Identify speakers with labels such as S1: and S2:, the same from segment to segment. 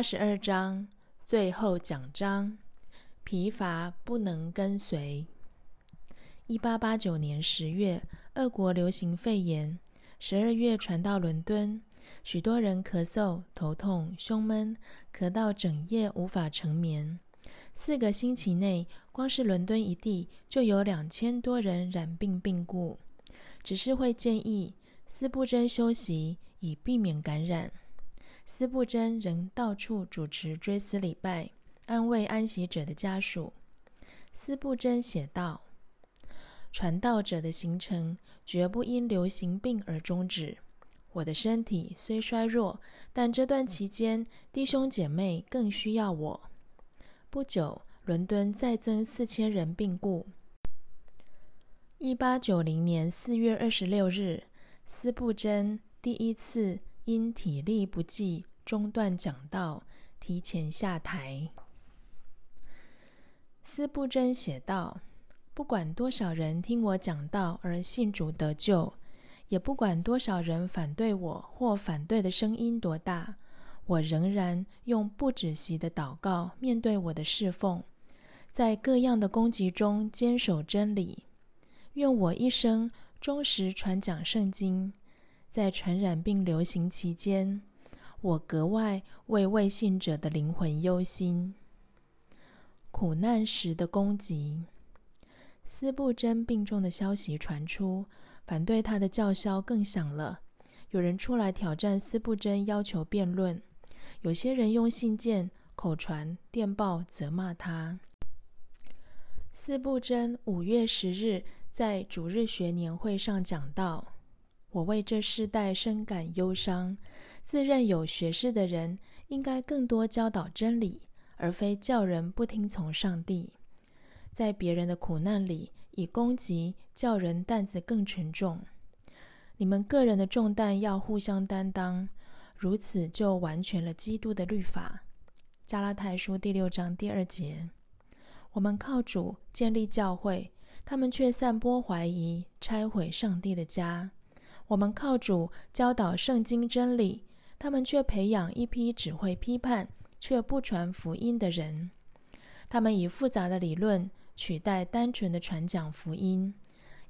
S1: 八十二章最后奖章：疲乏不能跟随。一八八九年十月，俄国流行肺炎，十二月传到伦敦，许多人咳嗽、头痛、胸闷，咳到整夜无法成眠。四个星期内，光是伦敦一地就有两千多人染病病故。只是会建议斯布真休息，以避免感染。斯布真仍到处主持追思礼拜，安慰安息者的家属。斯布真写道：“传道者的行程绝不因流行病而终止。我的身体虽衰弱，但这段期间弟兄姐妹更需要我。”不久，伦敦再增四千人病故。一八九零年四月二十六日，斯布真第一次因体力不济中断讲道，提前下台。斯布真写道：“不管多少人听我讲道而信主得救，也不管多少人反对我或反对的声音多大。”我仍然用不止息的祷告面对我的侍奉，在各样的攻击中坚守真理。愿我一生忠实传讲圣经。在传染病流行期间，我格外为未信者的灵魂忧心。苦难时的攻击，斯布真病重的消息传出，反对他的叫嚣更响了。有人出来挑战斯布真，要求辩论。有些人用信件、口传、电报责骂他。四布真五月十日在主日学年会上讲道：“我为这世代深感忧伤。自认有学识的人应该更多教导真理，而非叫人不听从上帝。在别人的苦难里，以攻击叫人担子更沉重。你们个人的重担要互相担当。”如此就完全了基督的律法。加拉太书第六章第二节：我们靠主建立教会，他们却散播怀疑，拆毁上帝的家；我们靠主教导圣经真理，他们却培养一批只会批判却不传福音的人。他们以复杂的理论取代单纯的传讲福音，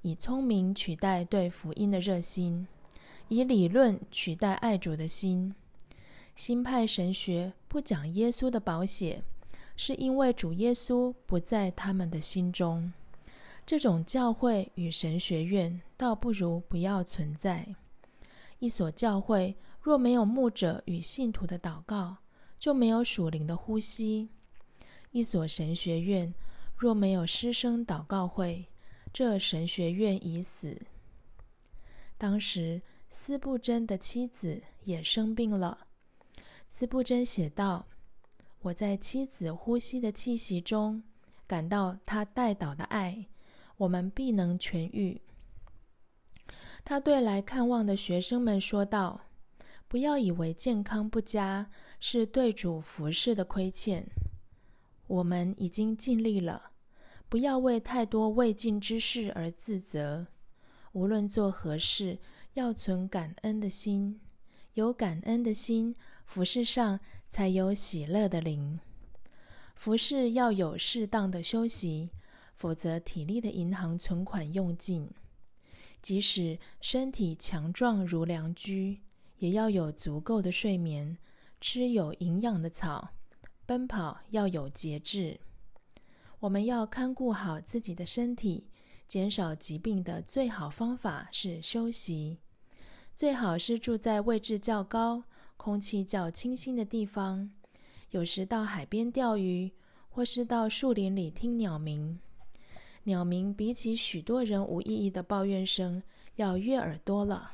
S1: 以聪明取代对福音的热心。以理论取代爱主的心，新派神学不讲耶稣的宝血，是因为主耶稣不在他们的心中。这种教会与神学院，倒不如不要存在。一所教会若没有牧者与信徒的祷告，就没有属灵的呼吸；一所神学院若没有师生祷告会，这神学院已死。当时。斯布真的妻子也生病了。斯布真写道：“我在妻子呼吸的气息中感到她带导的爱，我们必能痊愈。”他对来看望的学生们说道：“不要以为健康不佳是对主服侍的亏欠，我们已经尽力了。不要为太多未尽之事而自责，无论做何事。”要存感恩的心，有感恩的心，服饰上才有喜乐的灵。服饰要有适当的休息，否则体力的银行存款用尽。即使身体强壮如良驹，也要有足够的睡眠，吃有营养的草，奔跑要有节制。我们要看顾好自己的身体。减少疾病的最好方法是休息，最好是住在位置较高、空气较清新的地方。有时到海边钓鱼，或是到树林里听鸟鸣。鸟鸣比起许多人无意义的抱怨声要悦耳多了。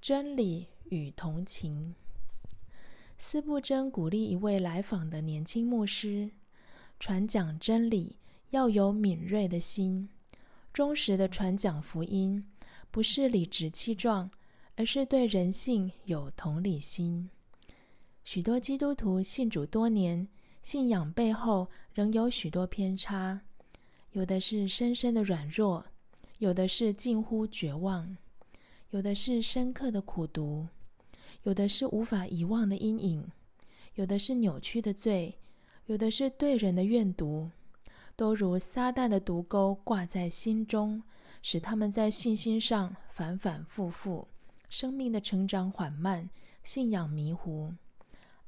S1: 真理与同情，斯布真鼓励一位来访的年轻牧师传讲真理。要有敏锐的心，忠实的传讲福音，不是理直气壮，而是对人性有同理心。许多基督徒信主多年，信仰背后仍有许多偏差，有的是深深的软弱，有的是近乎绝望，有的是深刻的苦读，有的是无法遗忘的阴影，有的是扭曲的罪，有的是对人的怨毒，都如撒旦的毒钩挂在心中，使他们在信心上反反复复，生命的成长缓慢，信仰迷糊，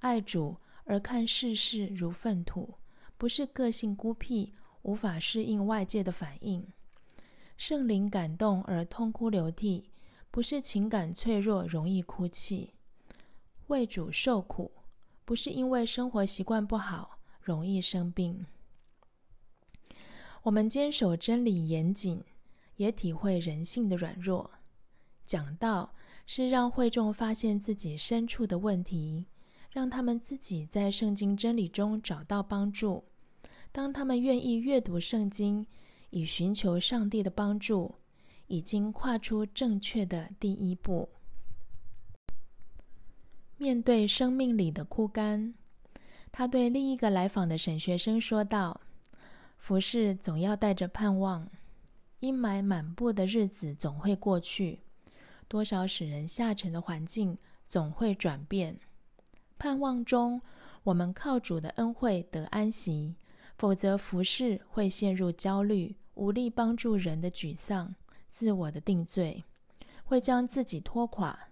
S1: 爱主而看世事如粪土，不是个性孤僻，无法适应外界的反应。圣灵感动而痛哭流涕，不是情感脆弱容易哭泣；为主受苦，不是因为生活习惯不好容易生病。我们坚守真理严谨，也体会人性的软弱。讲道是让会众发现自己深处的问题，让他们自己在圣经真理中找到帮助。当他们愿意阅读圣经。以寻求上帝的帮助，已经跨出正确的第一步。面对生命里的枯干，他对另一个来访的沈学生说道：“服饰总要带着盼望，阴霾满布的日子总会过去，多少使人下沉的环境总会转变。盼望中，我们靠主的恩惠得安息。”否则，服侍会陷入焦虑，无力帮助人的沮丧、自我的定罪，会将自己拖垮。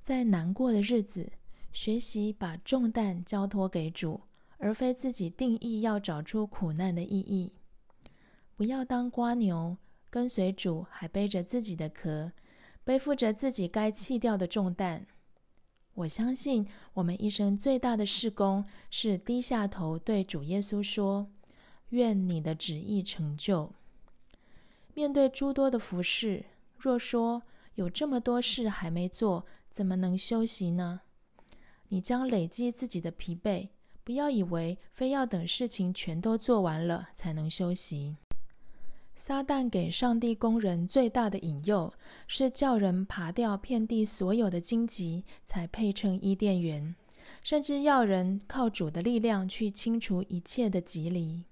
S1: 在难过的日子，学习把重担交托给主，而非自己定义要找出苦难的意义。不要当瓜牛，跟随主还背着自己的壳，背负着自己该弃掉的重担。我相信，我们一生最大的事工是低下头对主耶稣说：“愿你的旨意成就。”面对诸多的服饰，若说有这么多事还没做，怎么能休息呢？你将累积自己的疲惫。不要以为非要等事情全都做完了才能休息。撒旦给上帝工人最大的引诱，是叫人爬掉遍地所有的荆棘，才配称伊甸园，甚至要人靠主的力量去清除一切的棘藜。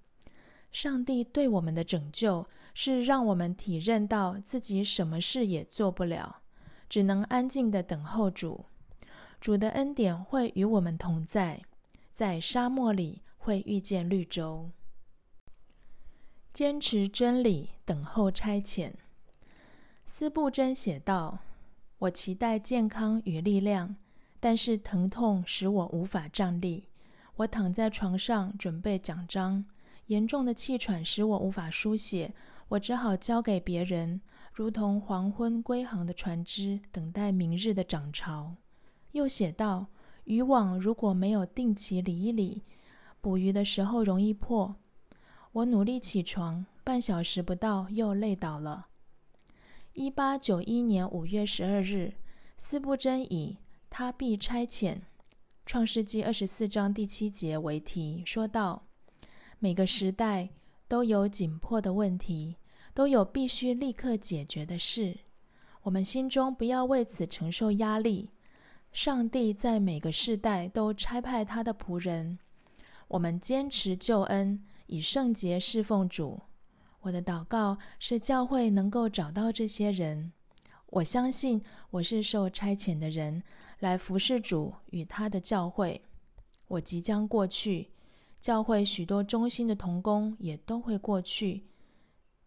S1: 上帝对我们的拯救，是让我们体认到自己什么事也做不了，只能安静的等候主。主的恩典会与我们同在，在沙漠里会遇见绿洲。坚持真理，等候差遣。斯布真写道：“我期待健康与力量，但是疼痛使我无法站立。我躺在床上准备讲章，严重的气喘使我无法书写，我只好交给别人，如同黄昏归航的船只，等待明日的涨潮。”又写道：“渔网如果没有定期理一理，捕鱼的时候容易破。”我努力起床，半小时不到又累倒了。一八九一年五月十二日，斯布真以“他必差遣”创世纪二十四章第七节为题，说道：“每个时代都有紧迫的问题，都有必须立刻解决的事。我们心中不要为此承受压力。上帝在每个世代都差派他的仆人，我们坚持救恩。”以圣洁侍奉主，我的祷告是教会能够找到这些人。我相信我是受差遣的人，来服侍主与他的教会。我即将过去，教会许多忠心的童工也都会过去，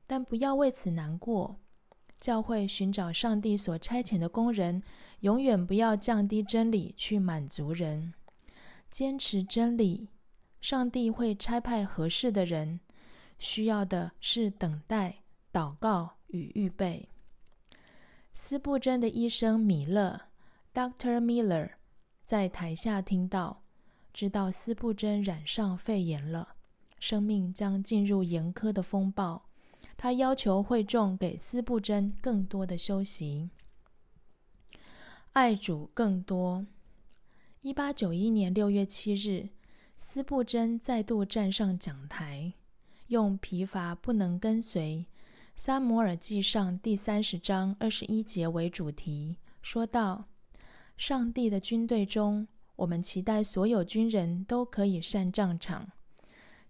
S1: 但不要为此难过。教会寻找上帝所差遣的工人，永远不要降低真理去满足人，坚持真理。上帝会差派合适的人，需要的是等待、祷告与预备。斯布真的医生米勒 （Dr. Miller） 在台下听到，知道斯布真染上肺炎了，生命将进入严苛的风暴。他要求会众给斯布真更多的休息，爱主更多。一八九一年六月七日。斯布真再度站上讲台，用“疲乏不能跟随”《撒摩尔记上》第三十章二十一节为主题，说道：“上帝的军队中，我们期待所有军人都可以上战场。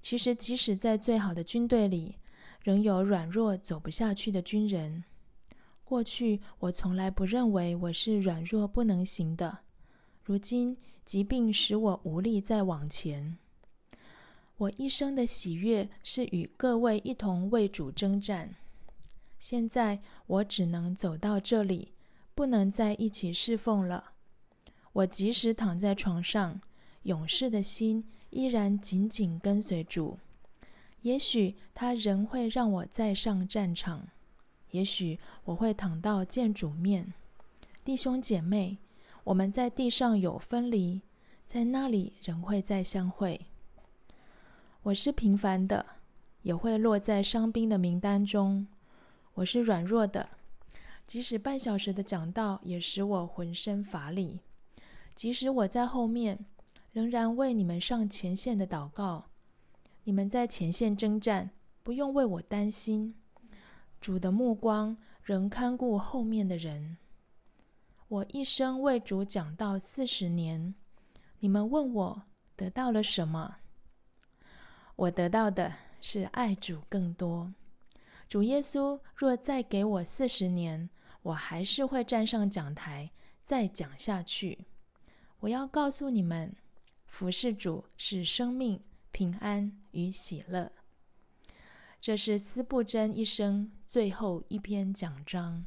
S1: 其实，即使在最好的军队里，仍有软弱走不下去的军人。过去，我从来不认为我是软弱不能行的。如今疾病使我无力再往前。我一生的喜悦是与各位一同为主征战。现在我只能走到这里，不能再一起侍奉了。我即使躺在床上，勇士的心依然紧紧跟随主。也许他仍会让我再上战场，也许我会躺到见主面。弟兄姐妹，我们在地上有分离，在那里仍会再相会。我是平凡的，也会落在伤兵的名单中。我是软弱的，即使半小时的讲道也使我浑身乏力。即使我在后面，仍然为你们上前线的祷告。你们在前线征战，不用为我担心。主的目光仍看顾后面的人。我一生为主讲道四十年，你们问我得到了什么？我得到的是爱主更多。主耶稣若再给我四十年，我还是会站上讲台再讲下去。我要告诉你们，服侍主是生命。平安与喜乐，这是斯布真一生最后一篇讲章。